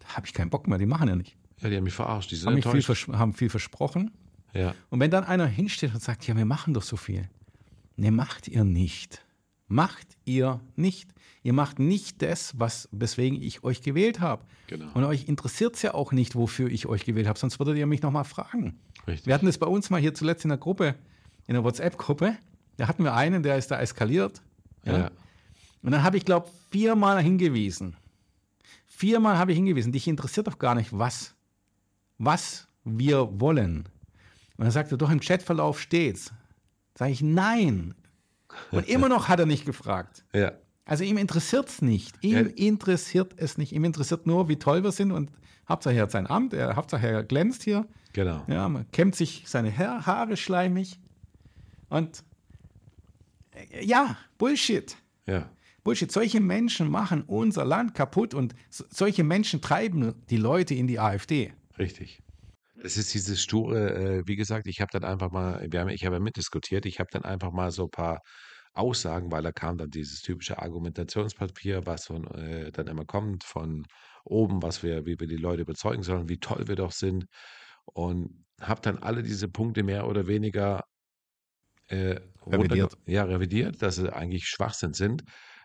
da habe ich keinen Bock mehr, die machen ja nicht. Ja, die haben mich verarscht, die sind haben, viel, haben viel versprochen. Ja. Und wenn dann einer hinsteht und sagt, ja, wir machen doch so viel. Ne, macht ihr nicht. Macht ihr nicht. Ihr macht nicht das, was, weswegen ich euch gewählt habe. Genau. Und euch interessiert es ja auch nicht, wofür ich euch gewählt habe, sonst würdet ihr mich nochmal fragen. Richtig. Wir hatten das bei uns mal hier zuletzt in der Gruppe, in der WhatsApp-Gruppe. Da hatten wir einen, der ist da eskaliert. Ja. ja. Und dann habe ich, glaube ich, viermal hingewiesen. Viermal habe ich hingewiesen. Dich interessiert doch gar nicht, was, was wir wollen. Und er, doch im Chatverlauf steht's. Sage ich, nein. Und immer noch hat er nicht gefragt. Ja. Also ihm interessiert es nicht. Ihm ja. interessiert es nicht. Ihm interessiert nur, wie toll wir sind und Hauptsache er hat sein Amt, er, Hauptsache er glänzt hier. Genau. Ja, man kämmt sich seine Haare schleimig. Und äh, ja, Bullshit. Ja. Bullshit. Solche Menschen machen unser Land kaputt und solche Menschen treiben die Leute in die AfD. Richtig. Es ist dieses sture, äh, wie gesagt, ich habe dann einfach mal, wir haben, ich habe ja mitdiskutiert, ich habe dann einfach mal so ein paar Aussagen, weil da kam dann dieses typische Argumentationspapier, was von, äh, dann immer kommt von oben, was wir, wie wir die Leute überzeugen sollen, wie toll wir doch sind. Und habe dann alle diese Punkte mehr oder weniger äh, revidiert. Ja, revidiert, dass sie eigentlich Schwachsinn sind.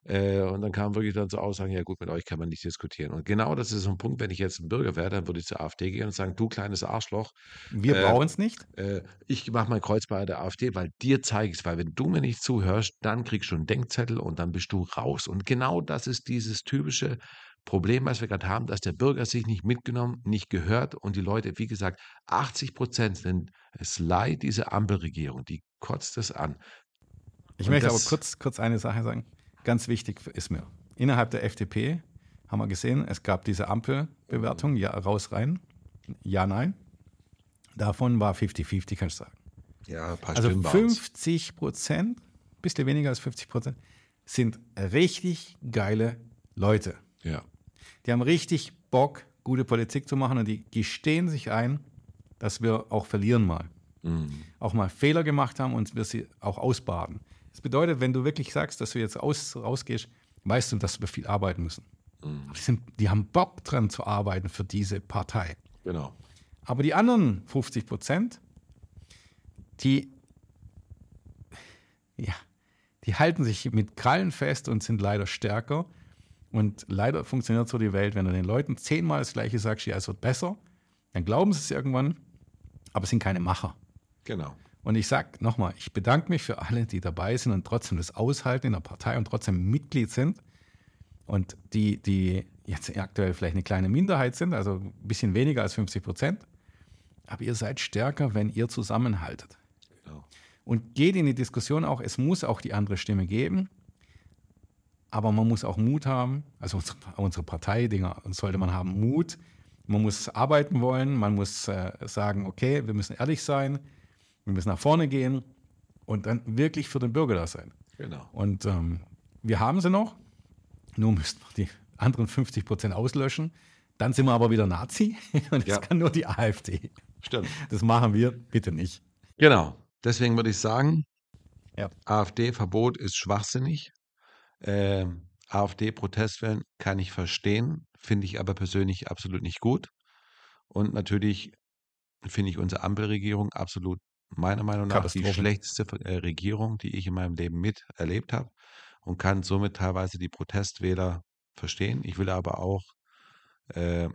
Äh, und dann kam wirklich dann so Aussagen, ja gut, mit euch kann man nicht diskutieren. Und genau das ist so ein Punkt, wenn ich jetzt ein Bürger wäre, dann würde ich zur AfD gehen und sagen, du kleines Arschloch. Wir äh, brauchen es nicht. Äh, ich mache mein Kreuz bei der AfD, weil dir zeige ich es, weil wenn du mir nicht zuhörst, dann kriegst du einen Denkzettel und dann bist du raus. Und genau das ist dieses typische Problem, was wir gerade haben, dass der Bürger sich nicht mitgenommen, nicht gehört und die Leute, wie gesagt, 80 Prozent sind es leid, diese Ampelregierung, die kotzt es an. Ich und möchte aber kurz, kurz eine Sache sagen ganz wichtig ist mir. Innerhalb der FDP haben wir gesehen, es gab diese Ampelbewertung, ja, raus, rein, ja, nein. Davon war 50-50, kannst du sagen. Ja, ein paar Also 50 Prozent, bisschen weniger als 50 Prozent, sind richtig geile Leute. Ja. Die haben richtig Bock, gute Politik zu machen und die gestehen sich ein, dass wir auch verlieren mal. Mhm. Auch mal Fehler gemacht haben und wir sie auch ausbaden. Das bedeutet, wenn du wirklich sagst, dass du jetzt aus, rausgehst, weißt du, dass wir viel arbeiten müssen. Mhm. Die, sind, die haben Bock dran zu arbeiten für diese Partei. Genau. Aber die anderen 50 Prozent, die, ja, die halten sich mit Krallen fest und sind leider stärker. Und leider funktioniert so die Welt, wenn du den Leuten zehnmal das Gleiche sagst, ja, es wird besser, dann glauben sie es irgendwann, aber es sind keine Macher. Genau. Und ich sage nochmal, ich bedanke mich für alle, die dabei sind und trotzdem das aushalten in der Partei und trotzdem Mitglied sind. Und die, die jetzt aktuell vielleicht eine kleine Minderheit sind, also ein bisschen weniger als 50 Prozent. Aber ihr seid stärker, wenn ihr zusammenhaltet. genau. Und geht in die Diskussion auch, es muss auch die andere Stimme geben. Aber man muss auch Mut haben. Also unsere, unsere Parteidinger sollte man haben Mut. Man muss arbeiten wollen. Man muss äh, sagen, okay, wir müssen ehrlich sein. Wir müssen nach vorne gehen und dann wirklich für den Bürger da sein. Genau. Und ähm, wir haben sie noch. Nur müssten wir die anderen 50 Prozent auslöschen. Dann sind wir aber wieder Nazi. Und das Ja. kann nur die AfD. Stimmt. Das machen wir bitte nicht. Genau. Deswegen würde ich sagen, Ja. AfD-Verbot ist schwachsinnig. Ähm, AfD-Protestwellen kann ich verstehen, finde ich aber persönlich absolut nicht gut. Und natürlich finde ich unsere Ampelregierung absolut meiner Meinung nach die schlechteste äh, Regierung, die ich in meinem Leben miterlebt habe und kann somit teilweise die Protestwähler verstehen. Ich will aber auch äh,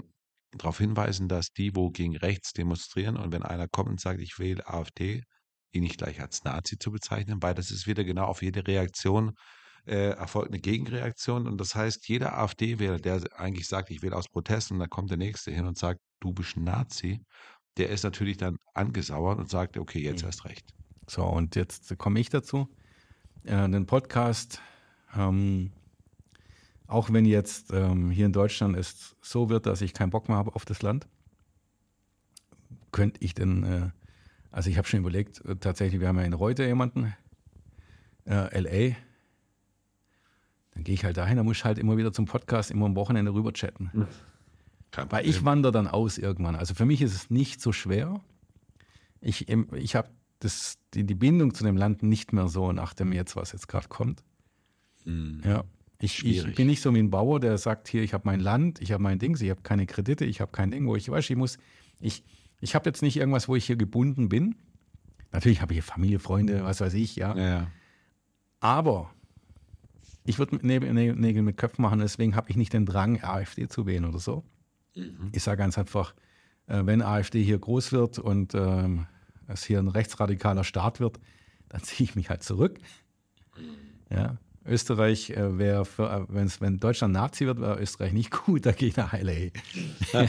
darauf hinweisen, dass die, wo gegen rechts demonstrieren und wenn einer kommt und sagt, ich wähle AfD, ihn nicht gleich als Nazi zu bezeichnen, weil das ist wieder genau auf jede Reaktion äh, erfolgt eine Gegenreaktion und das heißt, jeder AfD-Wähler, der eigentlich sagt, ich wähle aus Protest und dann kommt der Nächste hin und sagt, du bist ein Nazi, der ist natürlich dann angesauert und sagt, okay, jetzt Mhm. erst recht. So, und jetzt komme ich dazu. Äh, den Podcast, ähm, auch wenn jetzt ähm, hier in Deutschland es so wird, dass ich keinen Bock mehr habe auf das Land, könnte ich denn, äh, also ich habe schon überlegt, äh, tatsächlich, wir haben ja in Reute jemanden, äh, LA, dann gehe ich halt dahin, da muss ich halt immer wieder zum Podcast, immer am Wochenende rüber chatten. Kein Weil ich wandere dann aus irgendwann. Also für mich ist es nicht so schwer. Ich, ich habe das- die, die Bindung zu dem Land nicht mehr so nach dem jetzt, was jetzt gerade kommt. Mhm. Ja. Ich, ich bin nicht so wie ein Bauer, der sagt, hier, ich habe mein Land, ich habe mein Dings, ich habe keine Kredite, ich habe kein Ding, wo ich weiß, ich muss, ich, ich habe jetzt nicht irgendwas, wo ich hier gebunden bin. Natürlich habe ich hier Familie, Freunde, was weiß ich, ja. Ja, ja. Aber ich würde Nägel mit Köpfen machen, deswegen habe ich nicht den Drang, AfD zu wählen oder so. Ich sage ganz einfach, äh, wenn AfD hier groß wird und ähm, es hier ein rechtsradikaler Staat wird, dann ziehe ich mich halt zurück. Ja. Österreich äh, wäre, äh, wenn's, wenn Deutschland Nazi wird, wäre Österreich nicht gut, da gehe ich nach LA. ja,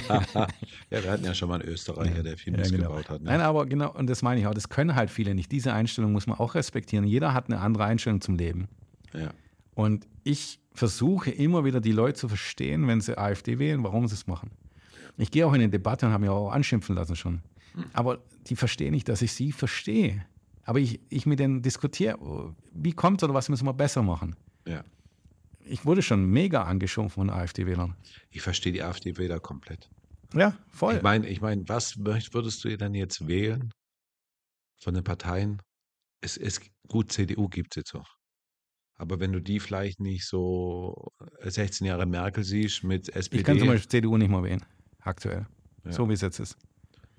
wir hatten ja schon mal einen Österreicher, der viel Ja, Mist genau. gebaut hat. Ne? Nein, aber genau, und das meine ich auch, das können halt viele nicht. Diese Einstellung muss man auch respektieren. Jeder hat eine andere Einstellung zum Leben. Ja. Und ich versuche immer wieder die Leute zu verstehen, wenn sie AfD wählen, warum sie es machen. Ich gehe auch in eine Debatte und habe mich auch anschimpfen lassen schon. Aber die verstehen nicht, dass ich sie verstehe. Aber ich, ich mit denen diskutiere, wie kommt oder was müssen wir besser machen. ja. Ich wurde schon mega angeschimpft von AfD-Wählern. Ich verstehe die AfD-Wähler komplett. Ja, voll. Ich meine, ich mein, was würdest du denn jetzt wählen von den Parteien? Es ist gut, CDU gibt es jetzt noch. Aber wenn du die vielleicht nicht so 16 Jahre Merkel siehst mit SPD, ich kann zum Beispiel CDU nicht mal wählen, aktuell. Ja. So wie es jetzt ist.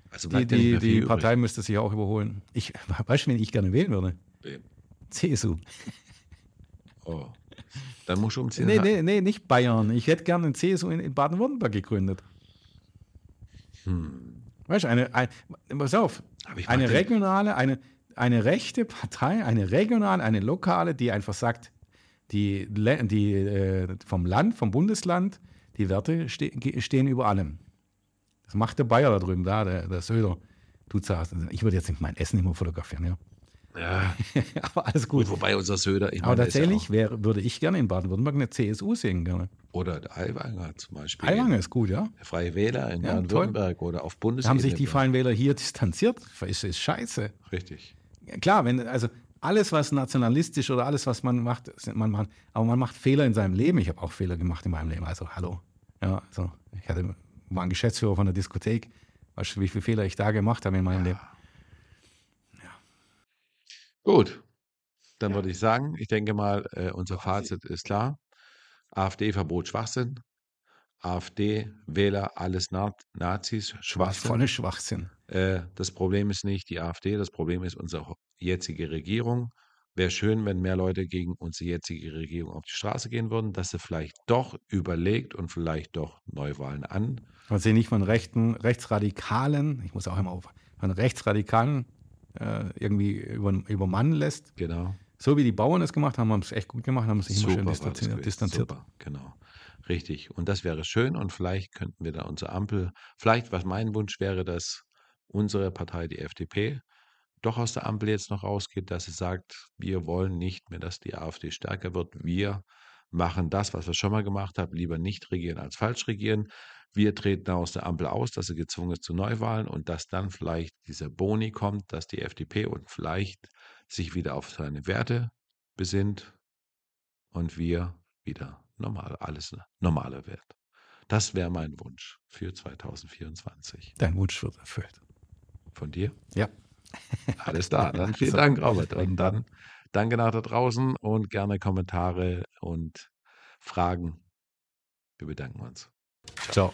also Die, die, mehr die übrig. Partei müsste sich auch überholen. Ich, weißt du, wen ich gerne wählen würde? Wem? CSU. Oh. Dann musst du umziehen. Nee, nee, nee, nicht Bayern. Ich hätte gerne einen CSU in, in Baden-Württemberg gegründet. Hm. Weißt du, eine, ein, pass auf, eine regionale, eine, eine rechte Partei, eine regionale, eine lokale, die einfach sagt, die, die äh, vom Land, vom Bundesland, die Werte ste stehen über allem. Das macht der Bayer da drüben, da, der, der Söder. Du zahlst. Ich würde jetzt nicht mein Essen immer fotografieren, ja. Ja, Aber alles gut. gut, wobei unser Söder, ich Aber ja tatsächlich wäre, würde ich gerne in Baden-Württemberg eine CSU sehen gerne. Oder der Aiwanger zum Beispiel. Eilange ist gut, ja. Der Freie Wähler in Ja, Baden-Württemberg oder auf Bundesebene. haben sich die Freien Wähler hier distanziert. Das ist scheiße. Richtig. Ja, Klar, wenn, also alles, was nationalistisch oder alles, was man macht, man macht, aber man macht Fehler in seinem Leben. Ich habe auch Fehler gemacht in meinem Leben. Also, hallo. Ja, also, ich hatte, war ein Geschäftsführer von der Diskothek. Weißt du, wie viele Fehler ich da gemacht habe in meinem Leben? Ja. Gut. Dann ja. würde ich sagen, ich denke mal, äh, unser Fazit ist klar. AfD-Verbot Schwachsinn. AfD-Wähler, alles Nazis, Schwachsinn. Volle Schwachsinn. Äh, das Problem ist nicht die AfD, das Problem ist unsere jetzige Regierung. Wäre schön, wenn mehr Leute gegen unsere jetzige Regierung auf die Straße gehen würden, dass sie vielleicht doch überlegt und vielleicht doch Neuwahlen an. Und sie nicht von rechten, Rechtsradikalen, ich muss auch immer auf, von Rechtsradikalen äh, irgendwie über, übermannen lässt. Genau. So wie die Bauern es gemacht haben, haben es echt gut gemacht, haben sich immer schön distanziert. distanziert. Super, genau. Richtig. Und das wäre schön und vielleicht könnten wir da unsere Ampel, vielleicht, was mein Wunsch wäre, dass unsere Partei, die FDP, doch aus der Ampel jetzt noch rausgeht, dass sie sagt, wir wollen nicht mehr, dass die AfD stärker wird. Wir machen das, was wir schon mal gemacht haben, lieber nicht regieren als falsch regieren. Wir treten aus der Ampel aus, dass sie gezwungen ist zu Neuwahlen und dass dann vielleicht dieser Boni kommt, dass die FDP und vielleicht sich wieder auf seine Werte besinnt und wir wieder normal, alles normaler wird. Das wäre mein Wunsch für 2024. Dein Wunsch wird erfüllt. Von dir? Ja. Alles klar. Dann vielen so. Dank, Robert. Und dann danke nach da draußen und gerne Kommentare und Fragen. Wir bedanken uns. Ciao. Ciao.